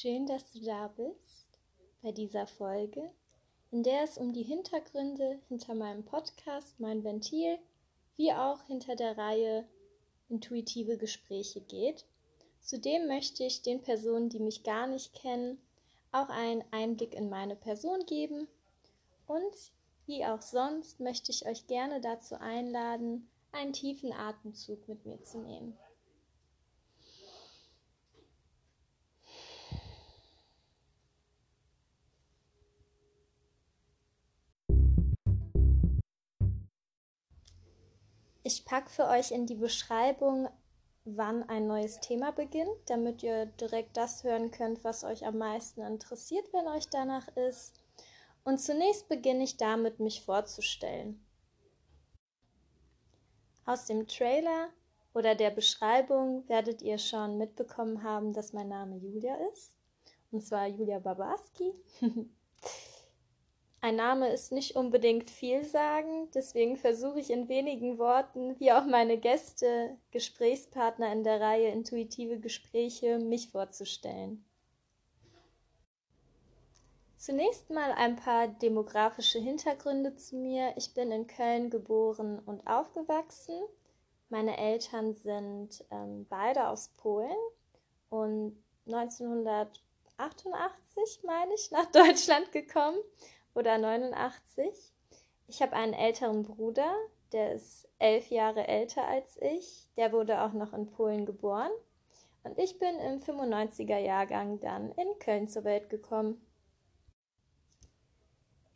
Schön, dass du da bist bei dieser Folge, in der es um die Hintergründe hinter meinem Podcast, mein Ventil, wie auch hinter der Reihe intuitive Gespräche geht. Zudem möchte ich den Personen, die mich gar nicht kennen, auch einen Einblick in meine Person geben und wie auch sonst möchte ich euch gerne dazu einladen, einen tiefen Atemzug mit mir zu nehmen. Packe für euch in die Beschreibung, wann ein neues Thema beginnt, damit ihr direkt das hören könnt, was euch am meisten interessiert, wenn euch danach ist. Und zunächst beginne ich damit, mich vorzustellen. Aus dem Trailer oder der Beschreibung werdet ihr schon mitbekommen haben, dass mein Name Julia ist. Und zwar Julia Babarski. Ein Name ist nicht unbedingt vielsagend, deswegen versuche ich in wenigen Worten, wie auch meine Gäste, Gesprächspartner in der Reihe Intuitive Gespräche, mich vorzustellen. Zunächst mal ein paar demografische Hintergründe zu mir. Ich bin in Köln geboren und aufgewachsen. Meine Eltern sind ähm, beide aus Polen und 1988, meine ich, nach Deutschland gekommen oder 89. Ich habe einen älteren Bruder, der ist elf Jahre älter als ich. Der wurde auch noch in Polen geboren. Und ich bin im 95er Jahrgang dann in Köln zur Welt gekommen.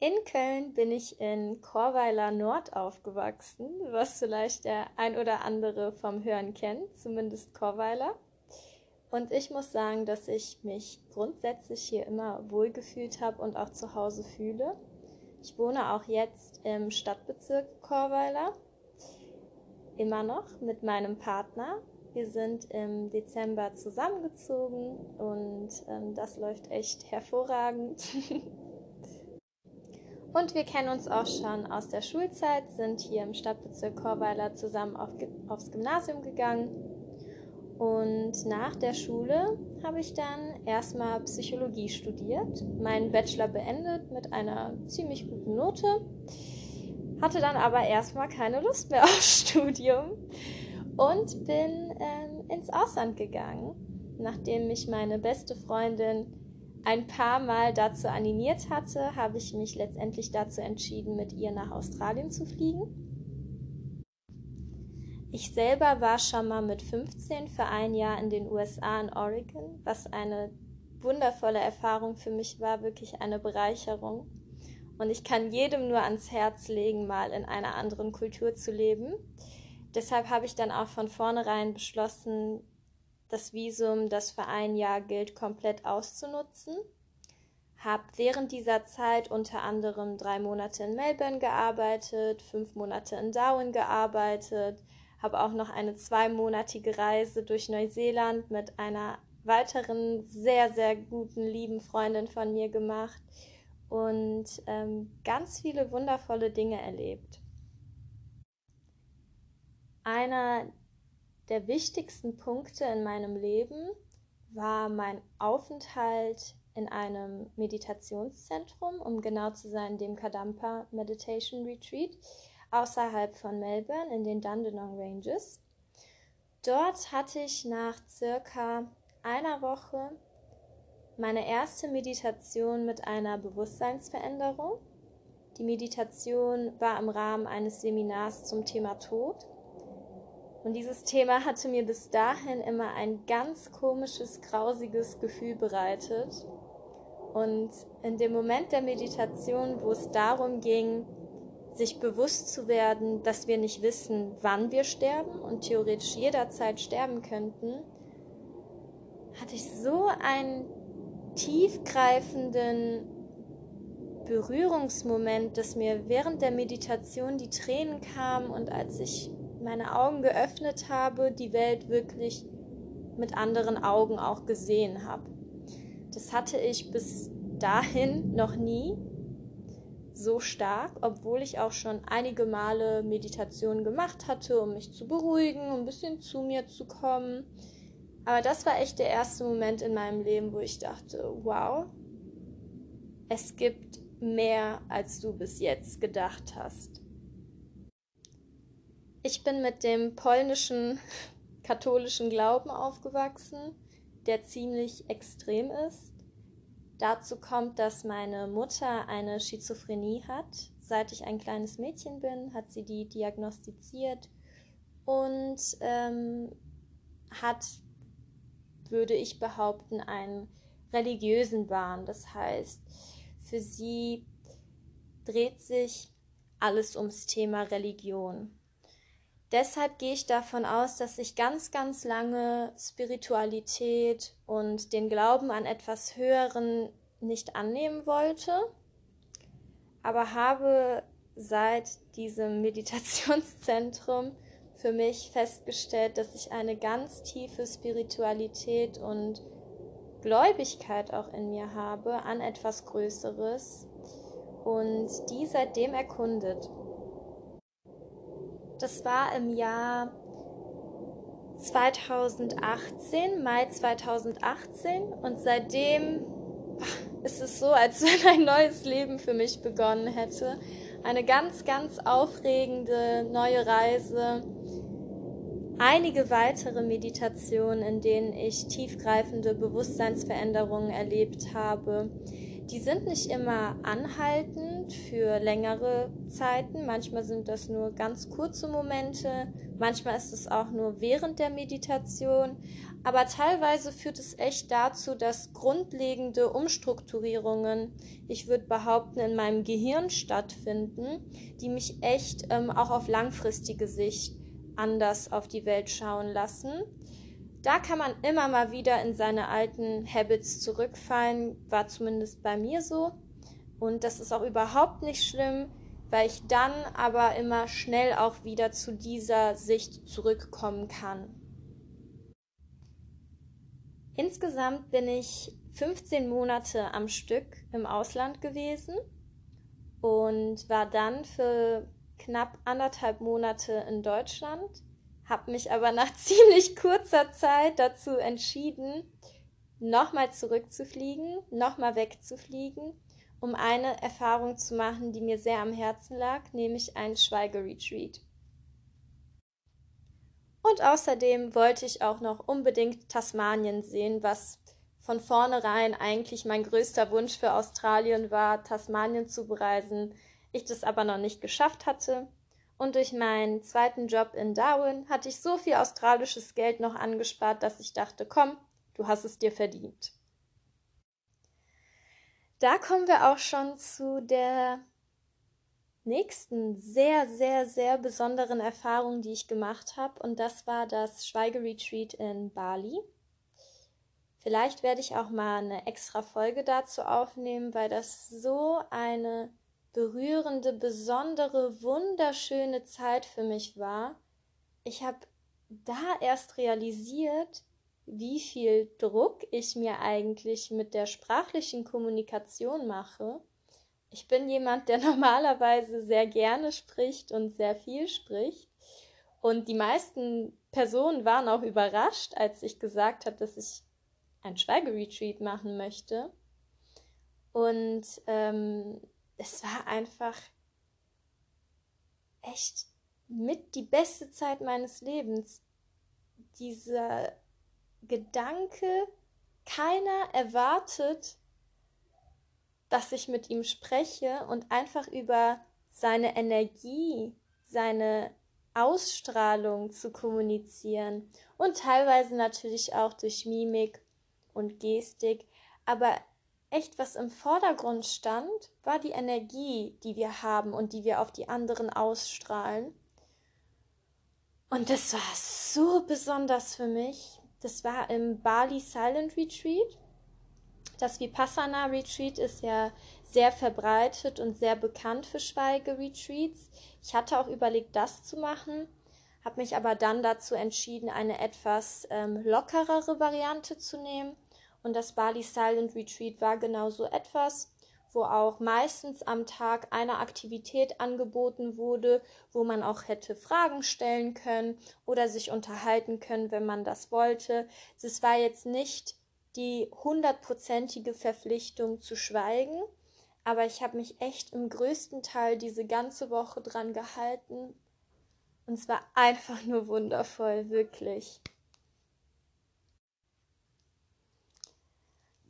In Köln bin ich in Chorweiler Nord aufgewachsen, was vielleicht der ein oder andere vom Hören kennt, zumindest Chorweiler. Und ich muss sagen, dass ich mich grundsätzlich hier immer wohlgefühlt habe und auch zu Hause fühle. Ich wohne auch jetzt im Stadtbezirk Chorweiler, immer noch mit meinem Partner. Wir sind im Dezember zusammengezogen und ähm, das läuft echt hervorragend. und wir kennen uns auch schon aus der Schulzeit, sind hier im Stadtbezirk Chorweiler zusammen auf, aufs Gymnasium gegangen und nach der Schule habe ich dann erstmal Psychologie studiert, meinen Bachelor beendet mit einer ziemlich guten Note, hatte dann aber erstmal keine Lust mehr auf Studium und bin ähm, ins Ausland gegangen, nachdem mich meine beste Freundin ein paar Mal dazu animiert hatte, habe ich mich letztendlich dazu entschieden, mit ihr nach Australien zu fliegen. Ich selber war schon mal mit 15 für ein Jahr in den USA in Oregon, was eine wundervolle Erfahrung für mich war, wirklich eine Bereicherung. Und ich kann jedem nur ans Herz legen, mal in einer anderen Kultur zu leben. Deshalb habe ich dann auch von vornherein beschlossen, das Visum, das für ein Jahr gilt, komplett auszunutzen. Habe während dieser Zeit unter anderem drei Monate in Melbourne gearbeitet, fünf Monate in Darwin gearbeitet, habe auch noch eine zweimonatige Reise durch Neuseeland mit einer weiteren sehr, sehr guten, lieben Freundin von mir gemacht und ähm, ganz viele wundervolle Dinge erlebt. Einer der wichtigsten Punkte in meinem Leben war mein Aufenthalt in einem Meditationszentrum, um genau zu sein, dem Kadampa Meditation Retreat außerhalb von Melbourne in den Dandenong Ranges. Dort hatte ich nach circa einer Woche meine erste Meditation mit einer Bewusstseinsveränderung. Die Meditation war im Rahmen eines Seminars zum Thema Tod. Und dieses Thema hatte mir bis dahin immer ein ganz komisches, grausiges Gefühl bereitet. Und in dem Moment der Meditation, wo es darum ging, sich bewusst zu werden, dass wir nicht wissen, wann wir sterben und theoretisch jederzeit sterben könnten, hatte ich so einen tiefgreifenden Berührungsmoment, dass mir während der Meditation die Tränen kamen und als ich meine Augen geöffnet habe, die Welt wirklich mit anderen Augen auch gesehen habe. Das hatte ich bis dahin noch nie so stark, obwohl ich auch schon einige Male Meditation gemacht hatte, um mich zu beruhigen, um ein bisschen zu mir zu kommen. Aber das war echt der erste Moment in meinem Leben, wo ich dachte, wow, es gibt mehr, als du bis jetzt gedacht hast. Ich bin mit dem polnischen katholischen Glauben aufgewachsen, der ziemlich extrem ist. Dazu kommt, dass meine Mutter eine Schizophrenie hat. Seit ich ein kleines Mädchen bin, hat sie die diagnostiziert und ähm, hat, würde ich behaupten, einen religiösen Wahn. Das heißt, für sie dreht sich alles ums Thema Religion. Deshalb gehe ich davon aus, dass ich ganz, ganz lange Spiritualität und den Glauben an etwas Höheren nicht annehmen wollte, aber habe seit diesem Meditationszentrum für mich festgestellt, dass ich eine ganz tiefe Spiritualität und Gläubigkeit auch in mir habe an etwas Größeres und die seitdem erkundet. Das war im Jahr 2018, Mai 2018 und seitdem ist es so, als wenn ein neues Leben für mich begonnen hätte. Eine ganz, ganz aufregende neue Reise. Einige weitere Meditationen, in denen ich tiefgreifende Bewusstseinsveränderungen erlebt habe. Die sind nicht immer anhaltend für längere Zeiten. Manchmal sind das nur ganz kurze Momente. Manchmal ist es auch nur während der Meditation. Aber teilweise führt es echt dazu, dass grundlegende Umstrukturierungen, ich würde behaupten, in meinem Gehirn stattfinden, die mich echt ähm, auch auf langfristige Sicht anders auf die Welt schauen lassen da kann man immer mal wieder in seine alten Habits zurückfallen, war zumindest bei mir so. Und das ist auch überhaupt nicht schlimm, weil ich dann aber immer schnell auch wieder zu dieser Sicht zurückkommen kann. Insgesamt bin ich 15 Monate am Stück im Ausland gewesen und war dann für knapp anderthalb Monate in Deutschland habe mich aber nach ziemlich kurzer Zeit dazu entschieden, nochmal zurückzufliegen, nochmal wegzufliegen, um eine Erfahrung zu machen, die mir sehr am Herzen lag, nämlich ein Schweigeretreat. Und außerdem wollte ich auch noch unbedingt Tasmanien sehen, was von vornherein eigentlich mein größter Wunsch für Australien war, Tasmanien zu bereisen, ich das aber noch nicht geschafft hatte und durch meinen zweiten Job in Darwin hatte ich so viel australisches Geld noch angespart, dass ich dachte, komm, du hast es dir verdient. Da kommen wir auch schon zu der nächsten sehr, sehr, sehr besonderen Erfahrung, die ich gemacht habe. Und das war das Schweigeretreat in Bali. Vielleicht werde ich auch mal eine extra Folge dazu aufnehmen, weil das so eine berührende, besondere, wunderschöne Zeit für mich war. Ich habe da erst realisiert, wie viel Druck ich mir eigentlich mit der sprachlichen Kommunikation mache. Ich bin jemand, der normalerweise sehr gerne spricht und sehr viel spricht. Und die meisten Personen waren auch überrascht, als ich gesagt habe, dass ich ein Schweigeretreat machen möchte. Und ähm, es war einfach echt mit die beste Zeit meines Lebens. Dieser Gedanke, keiner erwartet, dass ich mit ihm spreche und einfach über seine Energie, seine Ausstrahlung zu kommunizieren und teilweise natürlich auch durch Mimik und Gestik, aber echt was im Vordergrund stand, war die Energie, die wir haben und die wir auf die anderen ausstrahlen. Und das war so besonders für mich. Das war im Bali Silent Retreat. Das Vipassana Retreat ist ja sehr verbreitet und sehr bekannt für Schweigeretreats. Ich hatte auch überlegt, das zu machen, habe mich aber dann dazu entschieden, eine etwas ähm, lockerere Variante zu nehmen und das Bali Silent Retreat war genau so etwas, wo auch meistens am Tag eine Aktivität angeboten wurde, wo man auch hätte Fragen stellen können oder sich unterhalten können, wenn man das wollte. Es war jetzt nicht die hundertprozentige Verpflichtung zu schweigen, aber ich habe mich echt im größten Teil diese ganze Woche dran gehalten und es war einfach nur wundervoll, wirklich.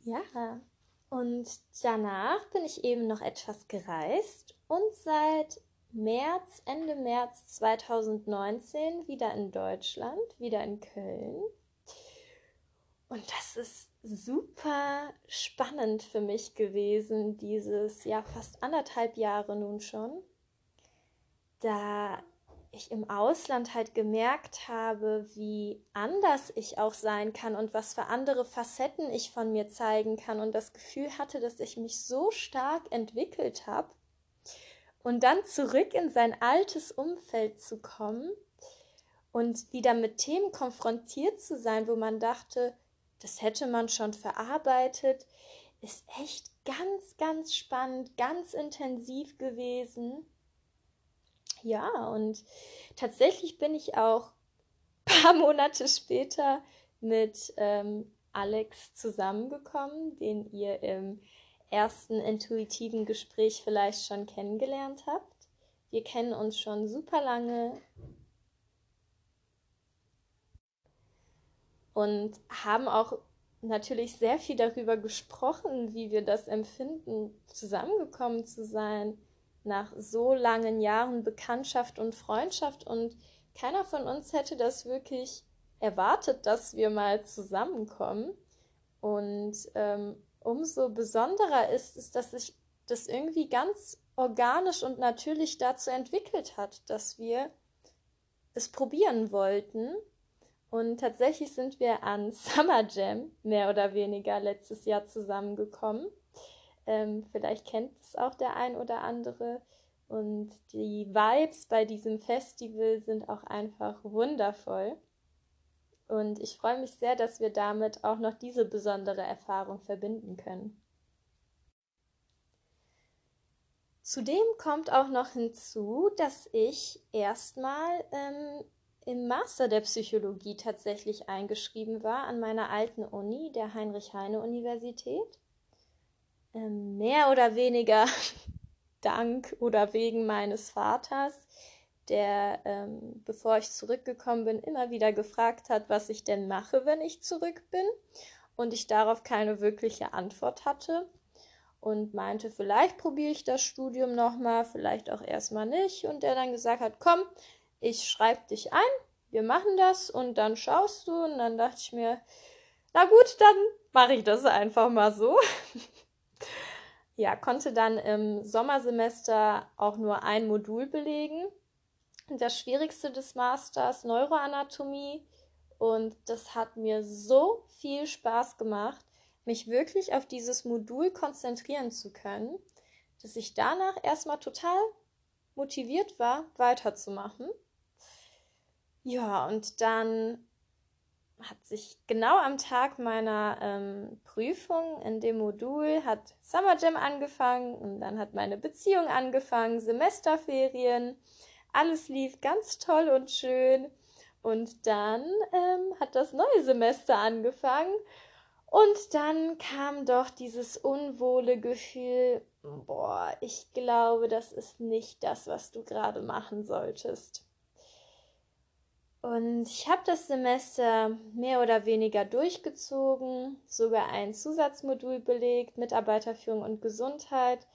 Ja, und danach bin ich eben noch etwas gereist und seit März, Ende März 2019 wieder in Deutschland, wieder in Köln. Und das ist super spannend für mich gewesen, dieses ja fast anderthalb Jahre nun schon, da ich im Ausland halt gemerkt habe, wie anders ich auch sein kann und was für andere Facetten ich von mir zeigen kann und das Gefühl hatte, dass ich mich so stark entwickelt habe und dann zurück in sein altes Umfeld zu kommen und wieder mit Themen konfrontiert zu sein, wo man dachte, das hätte man schon verarbeitet, ist echt ganz, ganz spannend, ganz intensiv gewesen. Ja, und tatsächlich bin ich auch ein paar Monate später mit ähm, Alex zusammengekommen, den ihr im ersten intuitiven Gespräch vielleicht schon kennengelernt habt. Wir kennen uns schon super lange und haben auch natürlich sehr viel darüber gesprochen, wie wir das empfinden, zusammengekommen zu sein nach so langen Jahren Bekanntschaft und Freundschaft und keiner von uns hätte das wirklich erwartet, dass wir mal zusammenkommen. Und ähm, umso besonderer ist es, dass sich das irgendwie ganz organisch und natürlich dazu entwickelt hat, dass wir es probieren wollten. Und tatsächlich sind wir an Summer Jam mehr oder weniger letztes Jahr zusammengekommen. Ähm, vielleicht kennt es auch der ein oder andere. Und die Vibes bei diesem Festival sind auch einfach wundervoll. Und ich freue mich sehr, dass wir damit auch noch diese besondere Erfahrung verbinden können. Zudem kommt auch noch hinzu, dass ich erstmal ähm, im Master der Psychologie tatsächlich eingeschrieben war an meiner alten Uni, der Heinrich-Heine-Universität mehr oder weniger dank oder wegen meines Vaters, der, ähm, bevor ich zurückgekommen bin, immer wieder gefragt hat, was ich denn mache, wenn ich zurück bin. Und ich darauf keine wirkliche Antwort hatte und meinte, vielleicht probiere ich das Studium nochmal, vielleicht auch erstmal nicht. Und der dann gesagt hat, komm, ich schreibe dich ein, wir machen das und dann schaust du. Und dann dachte ich mir, na gut, dann mache ich das einfach mal so. ja, konnte dann im Sommersemester auch nur ein Modul belegen. Das schwierigste des Masters Neuroanatomie. Und das hat mir so viel Spaß gemacht, mich wirklich auf dieses Modul konzentrieren zu können, dass ich danach erstmal total motiviert war, weiterzumachen. Ja, und dann hat sich genau am Tag meiner ähm, Prüfung in dem Modul hat Summer Jam angefangen und dann hat meine Beziehung angefangen, Semesterferien, alles lief ganz toll und schön. Und dann ähm, hat das neue Semester angefangen. Und dann kam doch dieses unwohle Gefühl, boah, ich glaube, das ist nicht das, was du gerade machen solltest. Und ich habe das Semester mehr oder weniger durchgezogen, sogar ein Zusatzmodul belegt, Mitarbeiterführung und Gesundheit,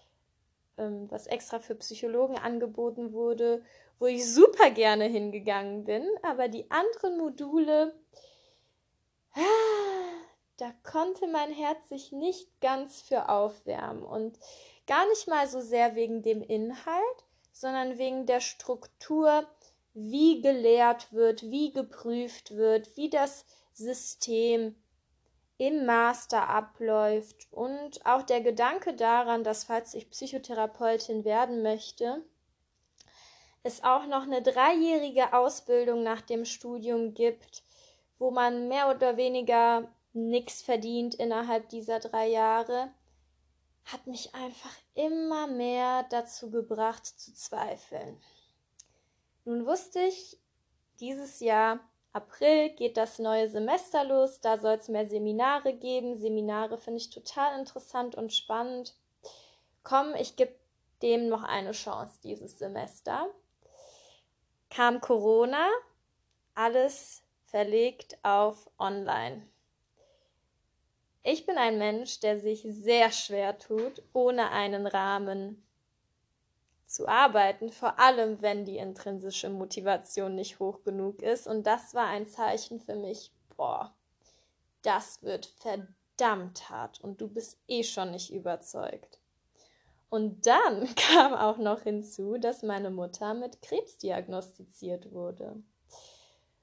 ähm, was extra für Psychologen angeboten wurde, wo ich super gerne hingegangen bin. Aber die anderen Module, da konnte mein Herz sich nicht ganz für aufwärmen. Und gar nicht mal so sehr wegen dem Inhalt, sondern wegen der Struktur, wie gelehrt wird, wie geprüft wird, wie das System im Master abläuft und auch der Gedanke daran, dass falls ich Psychotherapeutin werden möchte, es auch noch eine dreijährige Ausbildung nach dem Studium gibt, wo man mehr oder weniger nichts verdient innerhalb dieser drei Jahre, hat mich einfach immer mehr dazu gebracht zu zweifeln. Nun wusste ich, dieses Jahr, April, geht das neue Semester los, da soll es mehr Seminare geben. Seminare finde ich total interessant und spannend. Komm, ich gebe dem noch eine Chance dieses Semester. Kam Corona, alles verlegt auf Online. Ich bin ein Mensch, der sich sehr schwer tut, ohne einen Rahmen zu arbeiten, vor allem wenn die intrinsische Motivation nicht hoch genug ist. Und das war ein Zeichen für mich, boah, das wird verdammt hart und du bist eh schon nicht überzeugt. Und dann kam auch noch hinzu, dass meine Mutter mit Krebs diagnostiziert wurde.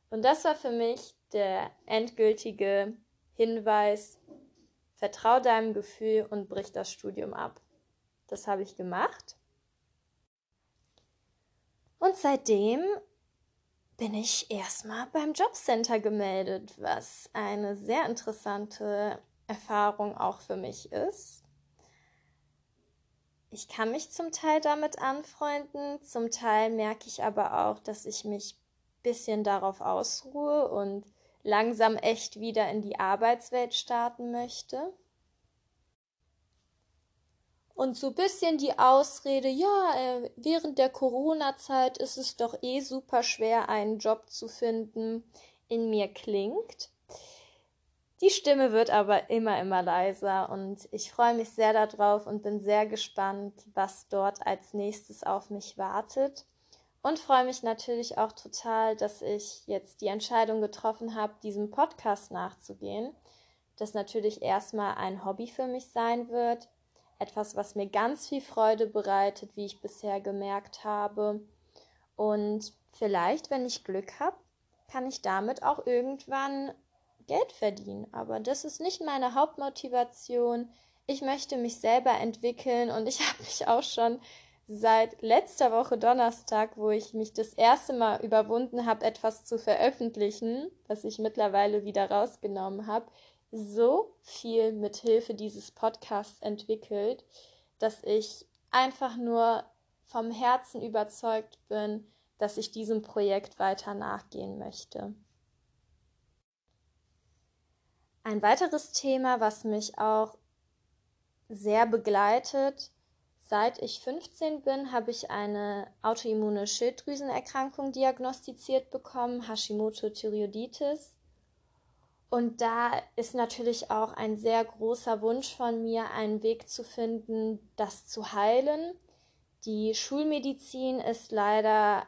Und das war für mich der endgültige Hinweis, vertrau deinem Gefühl und brich das Studium ab. Das habe ich gemacht. Und seitdem bin ich erstmal beim Jobcenter gemeldet, was eine sehr interessante Erfahrung auch für mich ist. Ich kann mich zum Teil damit anfreunden, zum Teil merke ich aber auch, dass ich mich bisschen darauf ausruhe und langsam echt wieder in die Arbeitswelt starten möchte. Und so ein bisschen die Ausrede, ja, äh, während der Corona-Zeit ist es doch eh super schwer, einen Job zu finden, in mir klingt. Die Stimme wird aber immer, immer leiser und ich freue mich sehr darauf und bin sehr gespannt, was dort als nächstes auf mich wartet und freue mich natürlich auch total, dass ich jetzt die Entscheidung getroffen habe, diesem Podcast nachzugehen. Das natürlich erstmal ein Hobby für mich sein wird. Etwas, was mir ganz viel Freude bereitet, wie ich bisher gemerkt habe. Und vielleicht, wenn ich Glück habe, kann ich damit auch irgendwann Geld verdienen. Aber das ist nicht meine Hauptmotivation. Ich möchte mich selber entwickeln und ich habe mich auch schon seit letzter Woche Donnerstag, wo ich mich das erste Mal überwunden habe, etwas zu veröffentlichen, was ich mittlerweile wieder rausgenommen habe, so viel mit Hilfe dieses Podcasts entwickelt, dass ich einfach nur vom Herzen überzeugt bin, dass ich diesem Projekt weiter nachgehen möchte. Ein weiteres Thema, was mich auch sehr begleitet, Seit ich 15 bin, habe ich eine autoimmune Schilddrüsenerkrankung diagnostiziert bekommen, Hashimoto-Thyreoiditis. Und da ist natürlich auch ein sehr großer Wunsch von mir, einen Weg zu finden, das zu heilen. Die Schulmedizin ist leider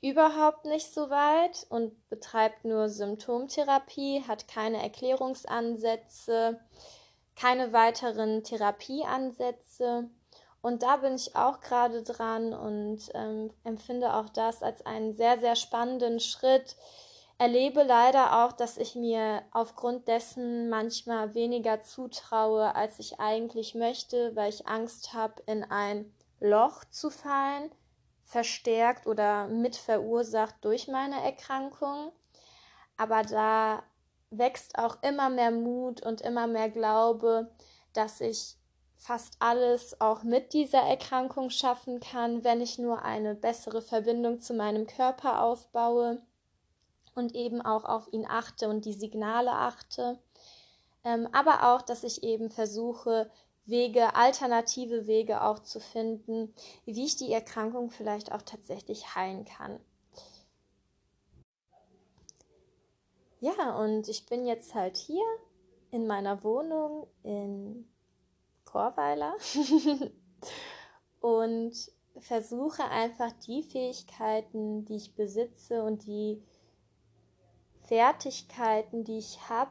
überhaupt nicht so weit und betreibt nur Symptomtherapie, hat keine Erklärungsansätze, keine weiteren Therapieansätze. Und da bin ich auch gerade dran und ähm, empfinde auch das als einen sehr, sehr spannenden Schritt. Erlebe leider auch, dass ich mir aufgrund dessen manchmal weniger zutraue, als ich eigentlich möchte, weil ich Angst habe, in ein Loch zu fallen, verstärkt oder mit verursacht durch meine Erkrankung. Aber da wächst auch immer mehr Mut und immer mehr Glaube, dass ich fast alles auch mit dieser Erkrankung schaffen kann, wenn ich nur eine bessere Verbindung zu meinem Körper aufbaue und eben auch auf ihn achte und die Signale achte. Ähm, aber auch, dass ich eben versuche, Wege, alternative Wege auch zu finden, wie ich die Erkrankung vielleicht auch tatsächlich heilen kann. Ja, und ich bin jetzt halt hier in meiner Wohnung in Chorweiler und versuche einfach die Fähigkeiten, die ich besitze und die Fertigkeiten, die ich habe,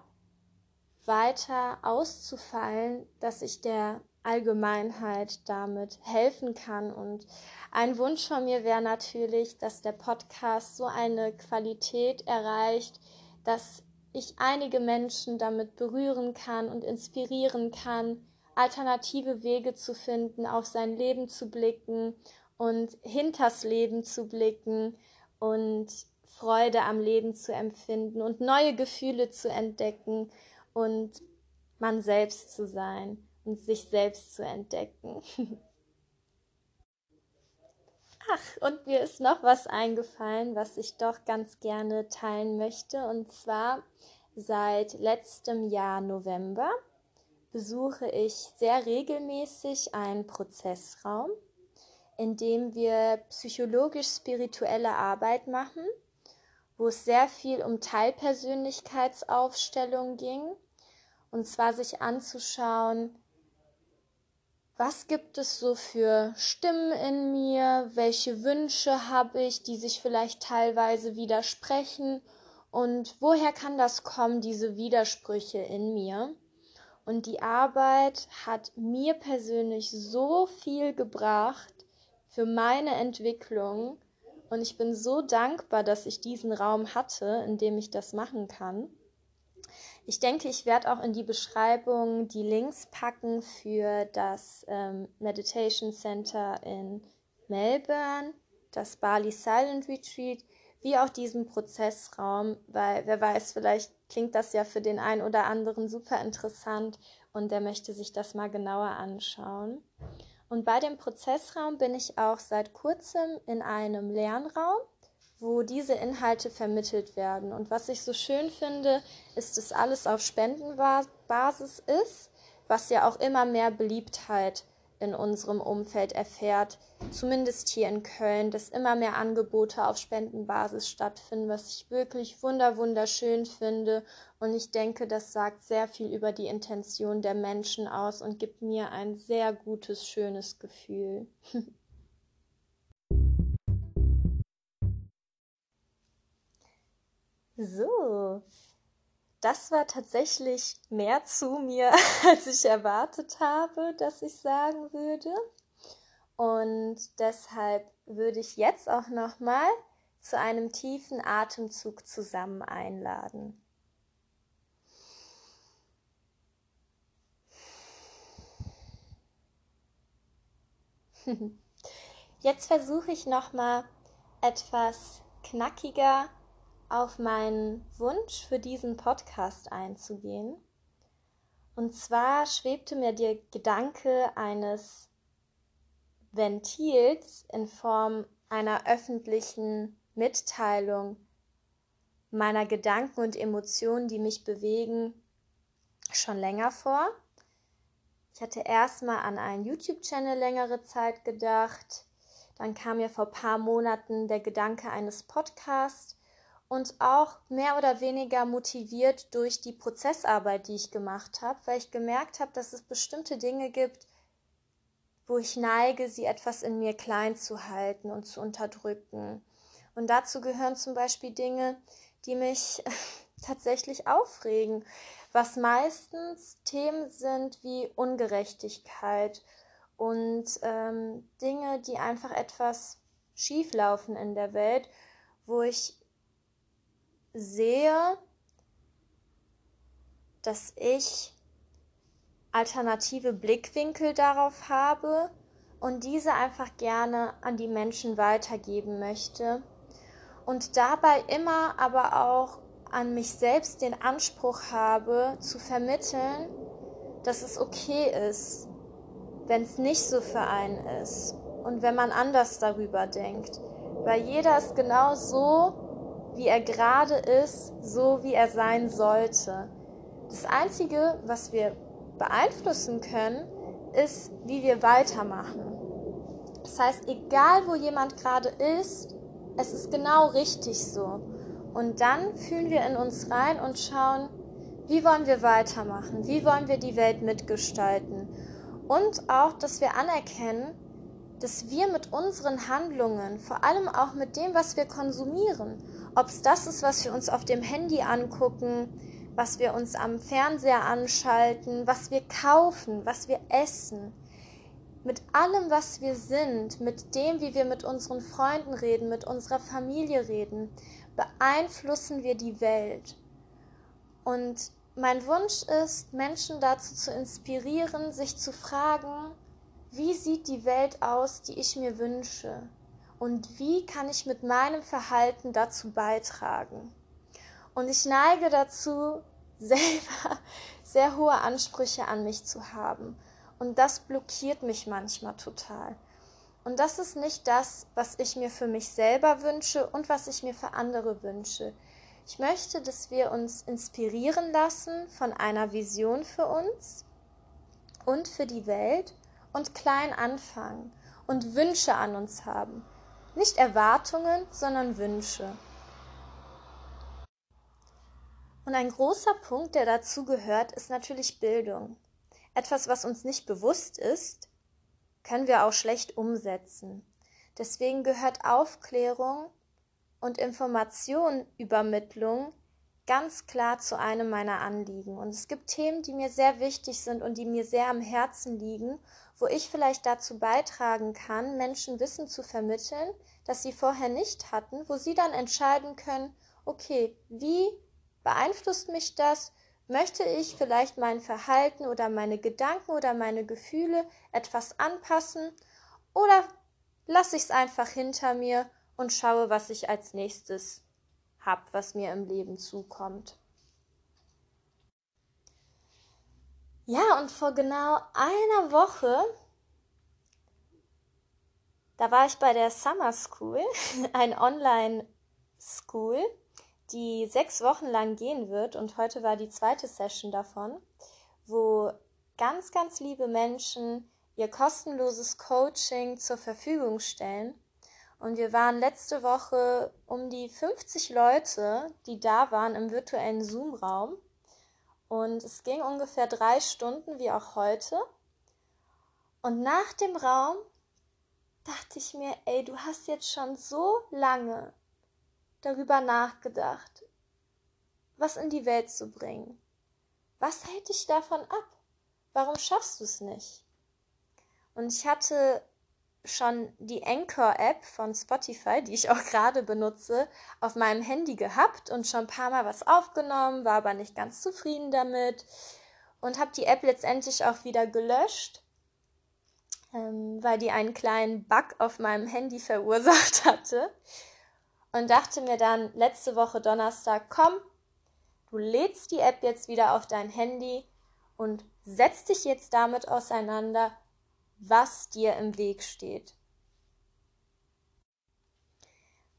weiter auszufallen, dass ich der Allgemeinheit damit helfen kann. Und ein Wunsch von mir wäre natürlich, dass der Podcast so eine Qualität erreicht, dass ich einige Menschen damit berühren kann und inspirieren kann, alternative Wege zu finden, auf sein Leben zu blicken und hinters Leben zu blicken und Freude am Leben zu empfinden und neue Gefühle zu entdecken und man selbst zu sein und sich selbst zu entdecken. Ach, und mir ist noch was eingefallen, was ich doch ganz gerne teilen möchte. Und zwar seit letztem Jahr November besuche ich sehr regelmäßig einen Prozessraum, in dem wir psychologisch-spirituelle Arbeit machen, wo es sehr viel um Teilpersönlichkeitsaufstellung ging. Und zwar sich anzuschauen, was gibt es so für Stimmen in mir, welche Wünsche habe ich, die sich vielleicht teilweise widersprechen und woher kann das kommen, diese Widersprüche in mir. Und die Arbeit hat mir persönlich so viel gebracht für meine Entwicklung und ich bin so dankbar, dass ich diesen Raum hatte, in dem ich das machen kann. Ich denke, ich werde auch in die Beschreibung die Links packen für das ähm, Meditation Center in Melbourne, das Bali Silent Retreat, wie auch diesen Prozessraum, weil wer weiß, vielleicht klingt das ja für den einen oder anderen super interessant und der möchte sich das mal genauer anschauen. Und bei dem Prozessraum bin ich auch seit kurzem in einem Lernraum wo diese Inhalte vermittelt werden. Und was ich so schön finde, ist, dass alles auf Spendenbasis ist, was ja auch immer mehr Beliebtheit in unserem Umfeld erfährt, zumindest hier in Köln, dass immer mehr Angebote auf Spendenbasis stattfinden, was ich wirklich wunder wunderschön finde und ich denke, das sagt sehr viel über die Intention der Menschen aus und gibt mir ein sehr gutes, schönes Gefühl. So, das war tatsächlich mehr zu mir, als ich erwartet habe, dass ich sagen würde. Und deshalb würde ich jetzt auch noch mal zu einem tiefen Atemzug zusammen einladen. Jetzt versuche ich noch mal etwas knackiger auf meinen Wunsch für diesen Podcast einzugehen. Und zwar schwebte mir der Gedanke eines Ventils in Form einer öffentlichen Mitteilung meiner Gedanken und Emotionen, die mich bewegen, schon länger vor. Ich hatte erstmal an einen YouTube-Channel längere Zeit gedacht. Dann kam mir vor ein paar Monaten der Gedanke eines Podcasts und auch mehr oder weniger motiviert durch die Prozessarbeit, die ich gemacht habe, weil ich gemerkt habe, dass es bestimmte Dinge gibt, wo ich neige, sie etwas in mir klein zu halten und zu unterdrücken. Und dazu gehören zum Beispiel Dinge, die mich tatsächlich aufregen, was meistens Themen sind wie Ungerechtigkeit und ähm, Dinge, die einfach etwas schief laufen in der Welt, wo ich sehe, dass ich alternative Blickwinkel darauf habe und diese einfach gerne an die Menschen weitergeben möchte und dabei immer aber auch an mich selbst den Anspruch habe zu vermitteln, dass es okay ist, wenn es nicht so für einen ist und wenn man anders darüber denkt, weil jeder ist genau so, wie er gerade ist, so wie er sein sollte. Das Einzige, was wir beeinflussen können, ist, wie wir weitermachen. Das heißt, egal wo jemand gerade ist, es ist genau richtig so. Und dann fühlen wir in uns rein und schauen, wie wollen wir weitermachen? Wie wollen wir die Welt mitgestalten? Und auch, dass wir anerkennen, dass wir mit unseren Handlungen, vor allem auch mit dem, was wir konsumieren, ob es das ist, was wir uns auf dem Handy angucken, was wir uns am Fernseher anschalten, was wir kaufen, was wir essen, mit allem, was wir sind, mit dem, wie wir mit unseren Freunden reden, mit unserer Familie reden, beeinflussen wir die Welt. Und mein Wunsch ist, Menschen dazu zu inspirieren, sich zu fragen, wie sieht die Welt aus, die ich mir wünsche? Und wie kann ich mit meinem Verhalten dazu beitragen? Und ich neige dazu, selber sehr hohe Ansprüche an mich zu haben Und das blockiert mich manchmal total. Und das ist nicht das, was ich mir für mich selber wünsche und was ich mir für andere wünsche. Ich möchte, dass wir uns inspirieren lassen von einer Vision für uns und für die Welt und klein anfangen und Wünsche an uns haben. Nicht Erwartungen, sondern Wünsche. Und ein großer Punkt, der dazu gehört, ist natürlich Bildung. Etwas, was uns nicht bewusst ist, können wir auch schlecht umsetzen. Deswegen gehört Aufklärung und Informationübermittlung ganz klar zu einem meiner Anliegen. Und es gibt Themen, die mir sehr wichtig sind und die mir sehr am Herzen liegen, wo ich vielleicht dazu beitragen kann, Menschen Wissen zu vermitteln, das sie vorher nicht hatten, wo sie dann entscheiden können, okay, wie beeinflusst mich das? Möchte ich vielleicht mein Verhalten oder meine Gedanken oder meine Gefühle etwas anpassen oder lasse ich es einfach hinter mir und schaue, was ich als nächstes habe, was mir im Leben zukommt. Ja, und vor genau einer Woche, da war ich bei der Summer School, ein Online-School die sechs Wochen lang gehen wird. Und heute war die zweite Session davon, wo ganz, ganz liebe Menschen ihr kostenloses Coaching zur Verfügung stellen. Und wir waren letzte Woche um die 50 Leute, die da waren im virtuellen Zoom-Raum. Und es ging ungefähr drei Stunden, wie auch heute. Und nach dem Raum dachte ich mir, ey, du hast jetzt schon so lange darüber nachgedacht, was in die Welt zu bringen. Was hält dich davon ab? Warum schaffst du es nicht? Und ich hatte schon die Anchor-App von Spotify, die ich auch gerade benutze, auf meinem Handy gehabt und schon ein paar Mal was aufgenommen, war aber nicht ganz zufrieden damit und habe die App letztendlich auch wieder gelöscht, ähm, weil die einen kleinen Bug auf meinem Handy verursacht hatte und dachte mir dann letzte Woche Donnerstag, komm, du lädst die App jetzt wieder auf dein Handy und setzt dich jetzt damit auseinander, was dir im Weg steht.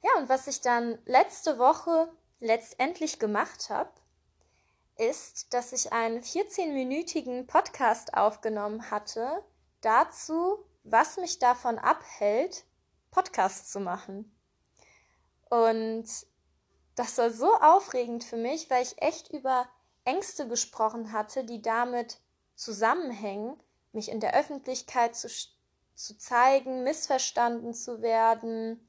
Ja, und was ich dann letzte Woche letztendlich gemacht habe, ist, dass ich einen 14-minütigen Podcast aufgenommen hatte dazu, was mich davon abhält, Podcasts zu machen. Und das war so aufregend für mich, weil ich echt über Ängste gesprochen hatte, die damit zusammenhängen, mich in der Öffentlichkeit zu, zu zeigen, missverstanden zu werden,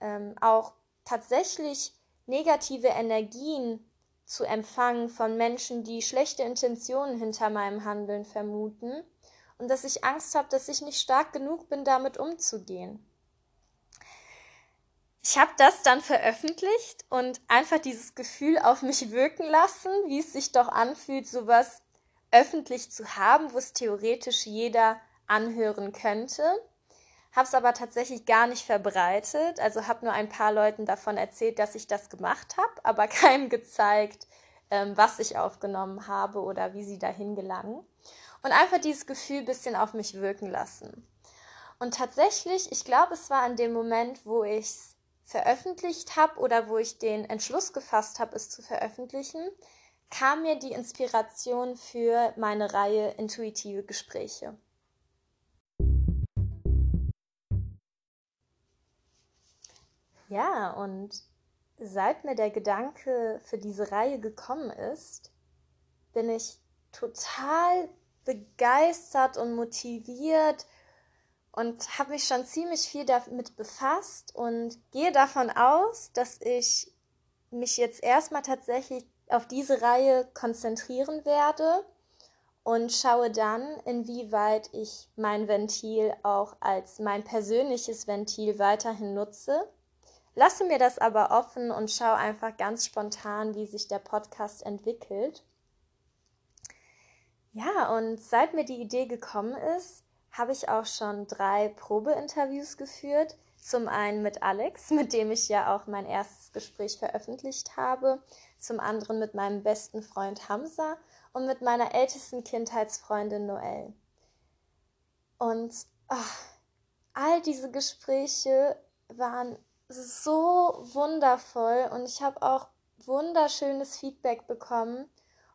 ähm, auch tatsächlich negative Energien zu empfangen von Menschen, die schlechte Intentionen hinter meinem Handeln vermuten und dass ich Angst habe, dass ich nicht stark genug bin, damit umzugehen. Ich habe das dann veröffentlicht und einfach dieses Gefühl auf mich wirken lassen, wie es sich doch anfühlt, sowas öffentlich zu haben, wo es theoretisch jeder anhören könnte. Habe es aber tatsächlich gar nicht verbreitet, also habe nur ein paar Leuten davon erzählt, dass ich das gemacht habe, aber keinem gezeigt, ähm, was ich aufgenommen habe oder wie sie dahin gelangen. Und einfach dieses Gefühl ein bisschen auf mich wirken lassen. Und tatsächlich, ich glaube, es war in dem Moment, wo ich es veröffentlicht habe oder wo ich den Entschluss gefasst habe, es zu veröffentlichen, kam mir die Inspiration für meine Reihe Intuitive Gespräche. Ja, und seit mir der Gedanke für diese Reihe gekommen ist, bin ich total begeistert und motiviert und habe mich schon ziemlich viel damit befasst und gehe davon aus, dass ich mich jetzt erstmal tatsächlich auf diese Reihe konzentrieren werde und schaue dann, inwieweit ich mein Ventil auch als mein persönliches Ventil weiterhin nutze. Lasse mir das aber offen und schaue einfach ganz spontan, wie sich der Podcast entwickelt. Ja, und seit mir die Idee gekommen ist, habe ich auch schon drei Probeinterviews geführt. Zum einen mit Alex, mit dem ich ja auch mein erstes Gespräch veröffentlicht habe. Zum anderen mit meinem besten Freund Hamza und mit meiner ältesten Kindheitsfreundin Noelle. Und oh, all diese Gespräche waren so wundervoll und ich habe auch wunderschönes Feedback bekommen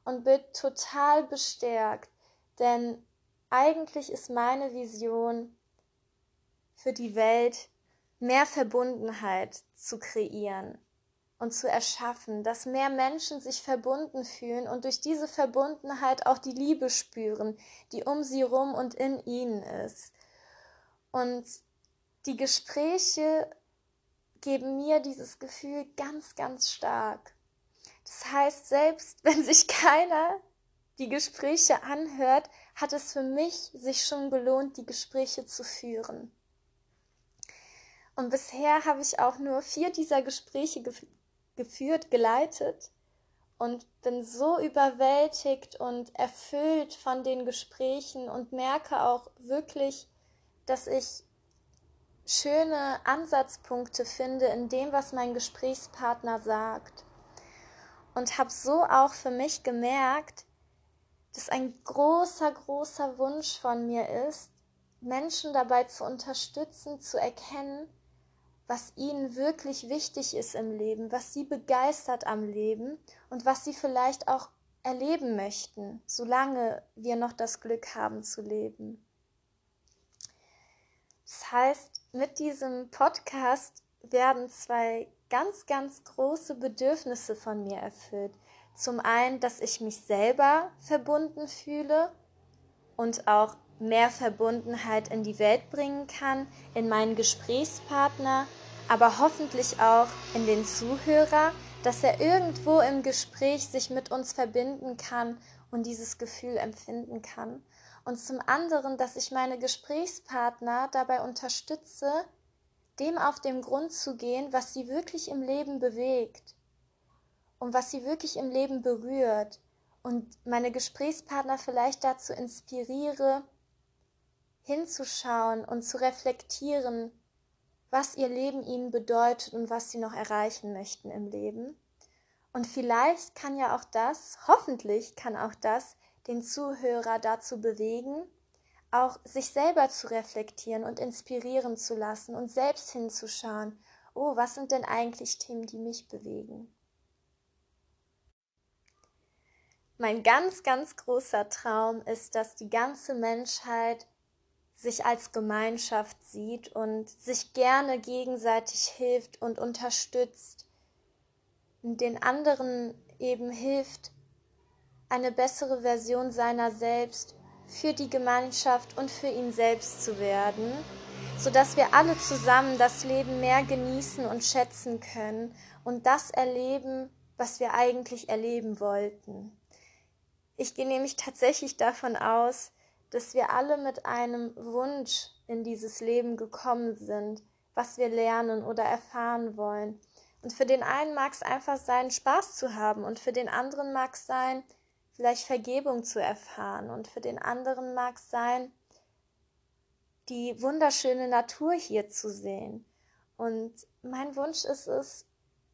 und bin total bestärkt, denn eigentlich ist meine Vision für die Welt mehr Verbundenheit zu kreieren und zu erschaffen, dass mehr Menschen sich verbunden fühlen und durch diese Verbundenheit auch die Liebe spüren, die um sie rum und in ihnen ist. Und die Gespräche geben mir dieses Gefühl ganz, ganz stark. Das heißt, selbst wenn sich keiner die Gespräche anhört, hat es für mich sich schon gelohnt, die Gespräche zu führen. Und bisher habe ich auch nur vier dieser Gespräche gef geführt, geleitet und bin so überwältigt und erfüllt von den Gesprächen und merke auch wirklich, dass ich schöne Ansatzpunkte finde in dem, was mein Gesprächspartner sagt. Und habe so auch für mich gemerkt, dass ein großer, großer Wunsch von mir ist, Menschen dabei zu unterstützen, zu erkennen, was ihnen wirklich wichtig ist im Leben, was sie begeistert am Leben und was sie vielleicht auch erleben möchten, solange wir noch das Glück haben zu leben. Das heißt, mit diesem Podcast werden zwei ganz, ganz große Bedürfnisse von mir erfüllt. Zum einen, dass ich mich selber verbunden fühle und auch mehr Verbundenheit in die Welt bringen kann, in meinen Gesprächspartner, aber hoffentlich auch in den Zuhörer, dass er irgendwo im Gespräch sich mit uns verbinden kann und dieses Gefühl empfinden kann. Und zum anderen, dass ich meine Gesprächspartner dabei unterstütze, dem auf den Grund zu gehen, was sie wirklich im Leben bewegt und was sie wirklich im Leben berührt und meine Gesprächspartner vielleicht dazu inspiriere, hinzuschauen und zu reflektieren, was ihr Leben ihnen bedeutet und was sie noch erreichen möchten im Leben. Und vielleicht kann ja auch das, hoffentlich kann auch das, den Zuhörer dazu bewegen, auch sich selber zu reflektieren und inspirieren zu lassen und selbst hinzuschauen, oh, was sind denn eigentlich Themen, die mich bewegen? Mein ganz, ganz großer Traum ist, dass die ganze Menschheit sich als Gemeinschaft sieht und sich gerne gegenseitig hilft und unterstützt den anderen eben hilft, eine bessere Version seiner selbst für die Gemeinschaft und für ihn selbst zu werden, sodass wir alle zusammen das Leben mehr genießen und schätzen können und das erleben, was wir eigentlich erleben wollten. Ich gehe nämlich tatsächlich davon aus, dass wir alle mit einem Wunsch in dieses Leben gekommen sind, was wir lernen oder erfahren wollen. Und für den einen mag es einfach sein, Spaß zu haben, und für den anderen mag es sein, vielleicht Vergebung zu erfahren, und für den anderen mag es sein, die wunderschöne Natur hier zu sehen. Und mein Wunsch ist es,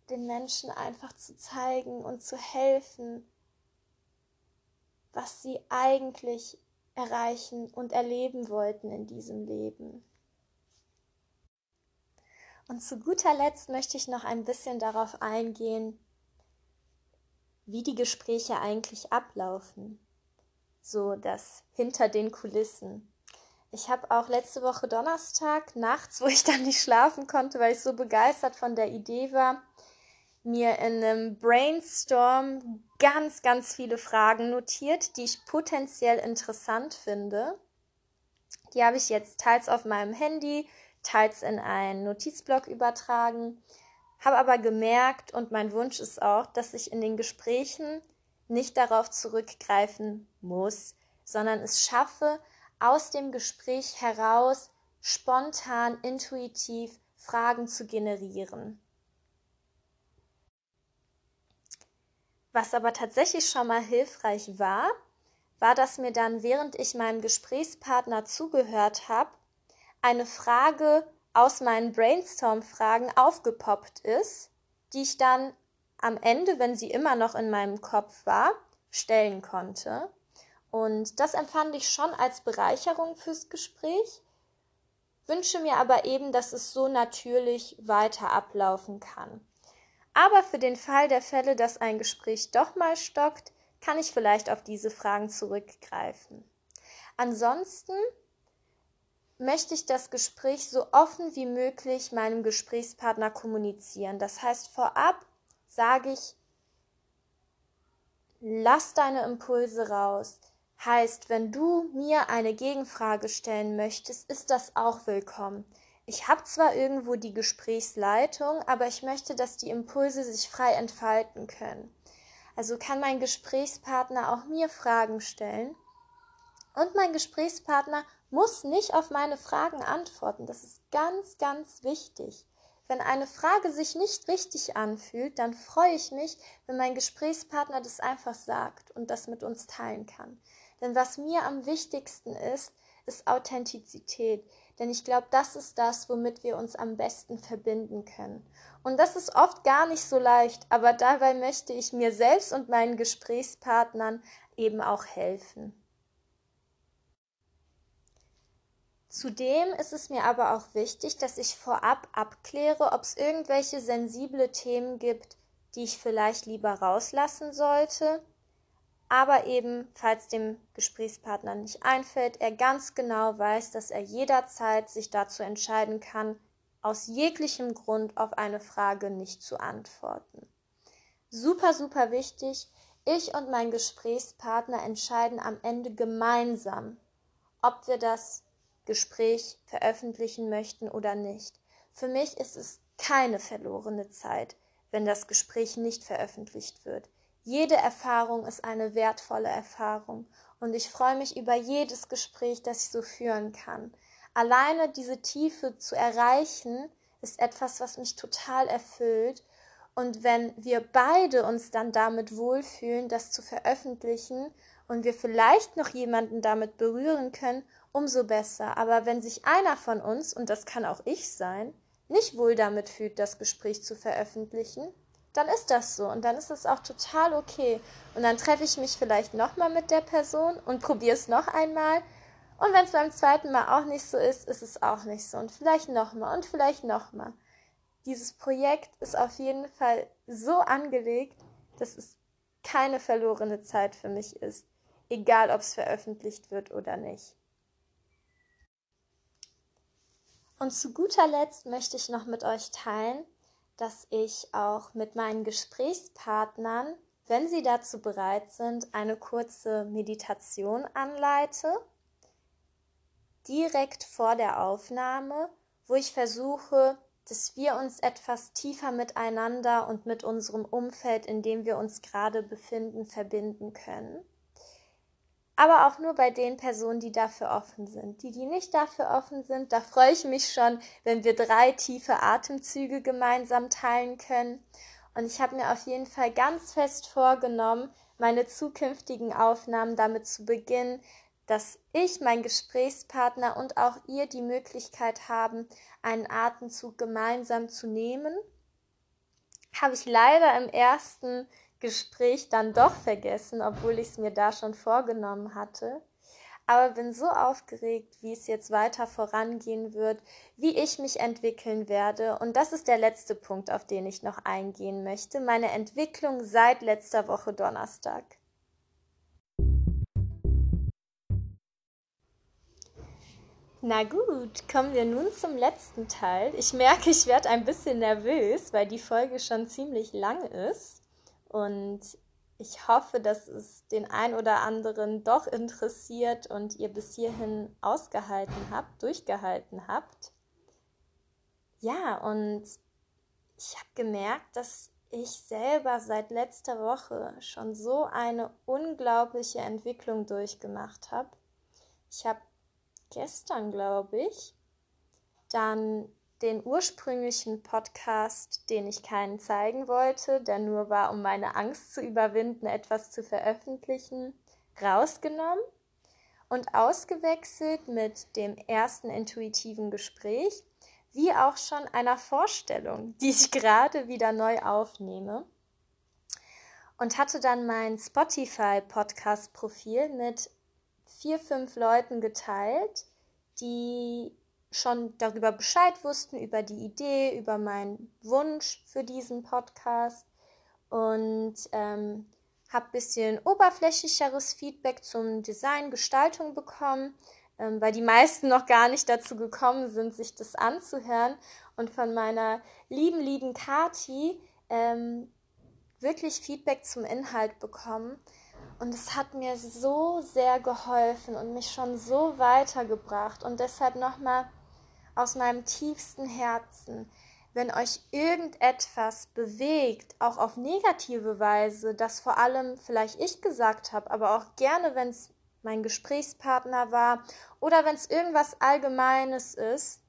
den Menschen einfach zu zeigen und zu helfen, was sie eigentlich erreichen und erleben wollten in diesem Leben. Und zu guter Letzt möchte ich noch ein bisschen darauf eingehen, wie die Gespräche eigentlich ablaufen. So das hinter den Kulissen. Ich habe auch letzte Woche Donnerstag nachts, wo ich dann nicht schlafen konnte, weil ich so begeistert von der Idee war, mir in einem Brainstorm ganz, ganz viele Fragen notiert, die ich potenziell interessant finde. Die habe ich jetzt teils auf meinem Handy, teils in einen Notizblock übertragen, habe aber gemerkt und mein Wunsch ist auch, dass ich in den Gesprächen nicht darauf zurückgreifen muss, sondern es schaffe, aus dem Gespräch heraus spontan, intuitiv Fragen zu generieren. Was aber tatsächlich schon mal hilfreich war, war, dass mir dann, während ich meinem Gesprächspartner zugehört habe, eine Frage aus meinen Brainstorm-Fragen aufgepoppt ist, die ich dann am Ende, wenn sie immer noch in meinem Kopf war, stellen konnte. Und das empfand ich schon als Bereicherung fürs Gespräch, wünsche mir aber eben, dass es so natürlich weiter ablaufen kann. Aber für den Fall der Fälle, dass ein Gespräch doch mal stockt, kann ich vielleicht auf diese Fragen zurückgreifen. Ansonsten möchte ich das Gespräch so offen wie möglich meinem Gesprächspartner kommunizieren. Das heißt, vorab sage ich, lass deine Impulse raus. Heißt, wenn du mir eine Gegenfrage stellen möchtest, ist das auch willkommen. Ich habe zwar irgendwo die Gesprächsleitung, aber ich möchte, dass die Impulse sich frei entfalten können. Also kann mein Gesprächspartner auch mir Fragen stellen. Und mein Gesprächspartner muss nicht auf meine Fragen antworten. Das ist ganz, ganz wichtig. Wenn eine Frage sich nicht richtig anfühlt, dann freue ich mich, wenn mein Gesprächspartner das einfach sagt und das mit uns teilen kann. Denn was mir am wichtigsten ist, ist Authentizität. Denn ich glaube, das ist das, womit wir uns am besten verbinden können. Und das ist oft gar nicht so leicht, aber dabei möchte ich mir selbst und meinen Gesprächspartnern eben auch helfen. Zudem ist es mir aber auch wichtig, dass ich vorab abkläre, ob es irgendwelche sensible Themen gibt, die ich vielleicht lieber rauslassen sollte, aber eben, falls dem Gesprächspartner nicht einfällt, er ganz genau weiß, dass er jederzeit sich dazu entscheiden kann, aus jeglichem Grund auf eine Frage nicht zu antworten. Super, super wichtig, ich und mein Gesprächspartner entscheiden am Ende gemeinsam, ob wir das Gespräch veröffentlichen möchten oder nicht. Für mich ist es keine verlorene Zeit, wenn das Gespräch nicht veröffentlicht wird. Jede Erfahrung ist eine wertvolle Erfahrung und ich freue mich über jedes Gespräch, das ich so führen kann. Alleine diese Tiefe zu erreichen, ist etwas, was mich total erfüllt. Und wenn wir beide uns dann damit wohlfühlen, das zu veröffentlichen und wir vielleicht noch jemanden damit berühren können, umso besser. Aber wenn sich einer von uns, und das kann auch ich sein, nicht wohl damit fühlt, das Gespräch zu veröffentlichen, dann ist das so und dann ist es auch total okay. Und dann treffe ich mich vielleicht nochmal mit der Person und probiere es noch einmal. Und wenn es beim zweiten Mal auch nicht so ist, ist es auch nicht so. Und vielleicht nochmal und vielleicht nochmal. Dieses Projekt ist auf jeden Fall so angelegt, dass es keine verlorene Zeit für mich ist, egal ob es veröffentlicht wird oder nicht. Und zu guter Letzt möchte ich noch mit euch teilen, dass ich auch mit meinen Gesprächspartnern, wenn sie dazu bereit sind, eine kurze Meditation anleite, direkt vor der Aufnahme, wo ich versuche, dass wir uns etwas tiefer miteinander und mit unserem Umfeld, in dem wir uns gerade befinden, verbinden können aber auch nur bei den Personen, die dafür offen sind. Die, die nicht dafür offen sind, da freue ich mich schon, wenn wir drei tiefe Atemzüge gemeinsam teilen können. Und ich habe mir auf jeden Fall ganz fest vorgenommen, meine zukünftigen Aufnahmen damit zu beginnen, dass ich, mein Gesprächspartner und auch ihr die Möglichkeit haben, einen Atemzug gemeinsam zu nehmen. Habe ich leider im ersten Gespräch dann doch vergessen, obwohl ich es mir da schon vorgenommen hatte. Aber bin so aufgeregt, wie es jetzt weiter vorangehen wird, wie ich mich entwickeln werde. Und das ist der letzte Punkt, auf den ich noch eingehen möchte. Meine Entwicklung seit letzter Woche Donnerstag. Na gut, kommen wir nun zum letzten Teil. Ich merke, ich werde ein bisschen nervös, weil die Folge schon ziemlich lang ist. Und ich hoffe, dass es den ein oder anderen doch interessiert und ihr bis hierhin ausgehalten habt, durchgehalten habt. Ja, und ich habe gemerkt, dass ich selber seit letzter Woche schon so eine unglaubliche Entwicklung durchgemacht habe. Ich habe gestern, glaube ich, dann den ursprünglichen Podcast, den ich keinen zeigen wollte, der nur war, um meine Angst zu überwinden, etwas zu veröffentlichen, rausgenommen und ausgewechselt mit dem ersten intuitiven Gespräch, wie auch schon einer Vorstellung, die ich gerade wieder neu aufnehme. Und hatte dann mein Spotify-Podcast-Profil mit vier, fünf Leuten geteilt, die schon darüber Bescheid wussten, über die Idee, über meinen Wunsch für diesen Podcast und ähm, habe ein bisschen oberflächlicheres Feedback zum Design, Gestaltung bekommen, ähm, weil die meisten noch gar nicht dazu gekommen sind, sich das anzuhören. Und von meiner lieben, lieben Kati ähm, wirklich Feedback zum Inhalt bekommen. Und es hat mir so sehr geholfen und mich schon so weitergebracht. Und deshalb nochmal aus meinem tiefsten Herzen, wenn euch irgendetwas bewegt, auch auf negative Weise, das vor allem vielleicht ich gesagt habe, aber auch gerne, wenn es mein Gesprächspartner war oder wenn es irgendwas Allgemeines ist,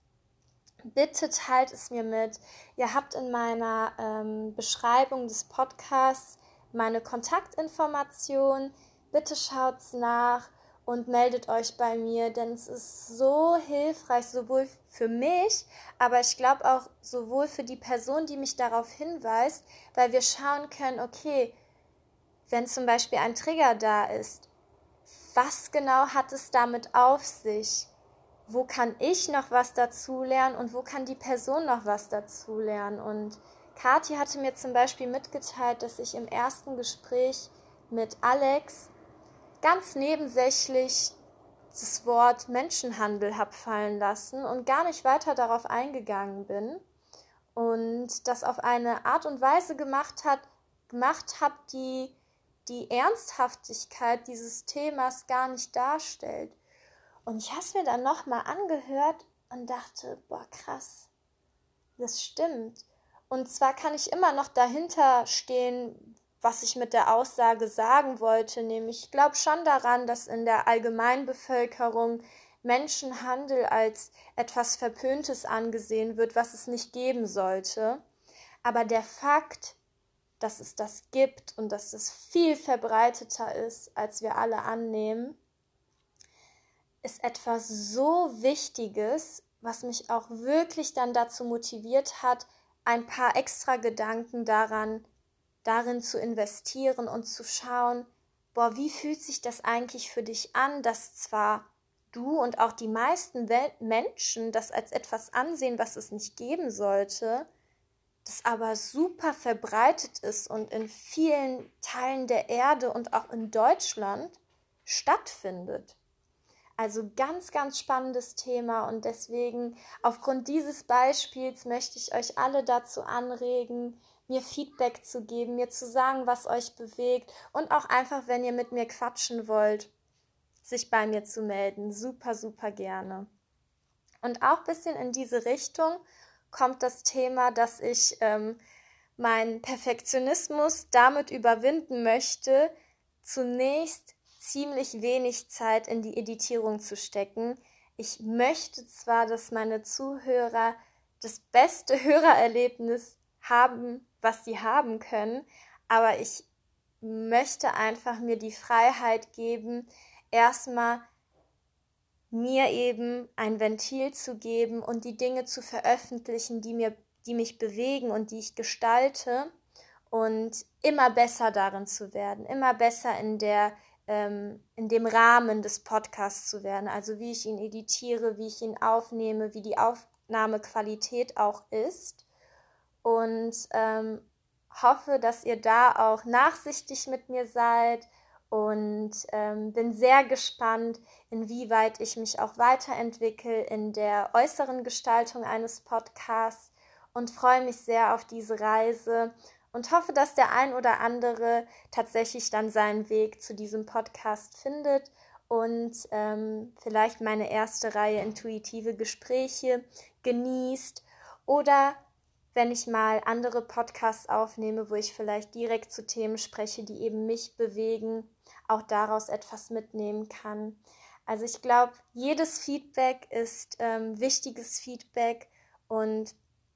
bitte teilt es mir mit. Ihr habt in meiner ähm, Beschreibung des Podcasts meine Kontaktinformation. Bitte schaut's nach und meldet euch bei mir, denn es ist so hilfreich, sowohl für mich, aber ich glaube auch sowohl für die Person, die mich darauf hinweist, weil wir schauen können, okay, wenn zum Beispiel ein Trigger da ist, was genau hat es damit auf sich? Wo kann ich noch was dazulernen und wo kann die Person noch was dazulernen? Und Kathi hatte mir zum Beispiel mitgeteilt, dass ich im ersten Gespräch mit Alex ganz nebensächlich das Wort Menschenhandel habe fallen lassen und gar nicht weiter darauf eingegangen bin und das auf eine Art und Weise gemacht hat, gemacht habe, die die Ernsthaftigkeit dieses Themas gar nicht darstellt. Und ich habe es mir dann nochmal angehört und dachte, boah, krass, das stimmt. Und zwar kann ich immer noch dahinter stehen, was ich mit der Aussage sagen wollte, nämlich ich glaube schon daran, dass in der Allgemeinbevölkerung Menschenhandel als etwas Verpöntes angesehen wird, was es nicht geben sollte. Aber der Fakt, dass es das gibt und dass es viel verbreiteter ist, als wir alle annehmen, ist etwas so Wichtiges, was mich auch wirklich dann dazu motiviert hat, ein paar extra Gedanken daran, darin zu investieren und zu schauen, boah, wie fühlt sich das eigentlich für dich an, dass zwar du und auch die meisten Welt Menschen das als etwas ansehen, was es nicht geben sollte, das aber super verbreitet ist und in vielen Teilen der Erde und auch in Deutschland stattfindet. Also ganz, ganz spannendes Thema und deswegen aufgrund dieses Beispiels möchte ich euch alle dazu anregen, mir Feedback zu geben, mir zu sagen, was euch bewegt und auch einfach, wenn ihr mit mir quatschen wollt, sich bei mir zu melden. Super, super gerne. Und auch ein bisschen in diese Richtung kommt das Thema, dass ich ähm, meinen Perfektionismus damit überwinden möchte, zunächst ziemlich wenig Zeit in die Editierung zu stecken. Ich möchte zwar, dass meine Zuhörer das beste Hörererlebnis haben, was sie haben können, aber ich möchte einfach mir die Freiheit geben, erstmal mir eben ein Ventil zu geben und die Dinge zu veröffentlichen, die mir, die mich bewegen und die ich gestalte und immer besser darin zu werden, immer besser in der ähm, in dem Rahmen des Podcasts zu werden, also wie ich ihn editiere, wie ich ihn aufnehme, wie die Aufnahmequalität auch ist und ähm, hoffe, dass ihr da auch nachsichtig mit mir seid und ähm, bin sehr gespannt, inwieweit ich mich auch weiterentwickle in der äußeren Gestaltung eines Podcasts und freue mich sehr auf diese Reise und hoffe, dass der ein oder andere tatsächlich dann seinen Weg zu diesem Podcast findet und ähm, vielleicht meine erste Reihe intuitive Gespräche genießt oder wenn ich mal andere Podcasts aufnehme, wo ich vielleicht direkt zu Themen spreche, die eben mich bewegen, auch daraus etwas mitnehmen kann. Also ich glaube, jedes Feedback ist ähm, wichtiges Feedback und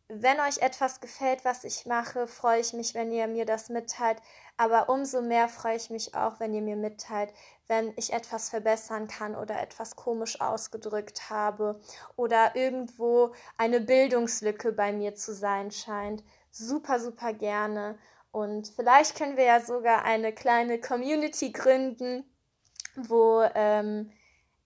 wenn euch etwas gefällt, was ich mache, freue ich mich, wenn ihr mir das mitteilt. Aber umso mehr freue ich mich auch, wenn ihr mir mitteilt, wenn ich etwas verbessern kann oder etwas komisch ausgedrückt habe oder irgendwo eine Bildungslücke bei mir zu sein scheint. Super, super gerne. Und vielleicht können wir ja sogar eine kleine Community gründen, wo ähm,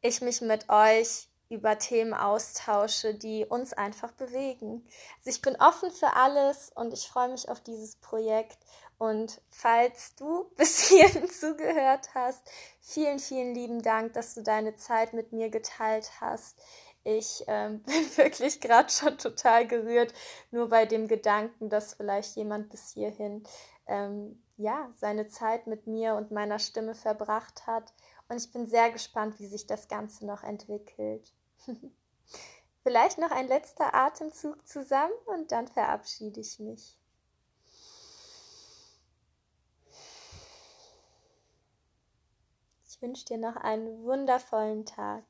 ich mich mit euch über Themen austausche, die uns einfach bewegen. Also ich bin offen für alles und ich freue mich auf dieses Projekt. Und falls du bis hierhin zugehört hast, vielen, vielen lieben Dank, dass du deine Zeit mit mir geteilt hast. Ich ähm, bin wirklich gerade schon total gerührt, nur bei dem Gedanken, dass vielleicht jemand bis hierhin ähm, ja seine Zeit mit mir und meiner Stimme verbracht hat. Und ich bin sehr gespannt, wie sich das Ganze noch entwickelt. Vielleicht noch ein letzter Atemzug zusammen und dann verabschiede ich mich. Ich wünsche dir noch einen wundervollen Tag.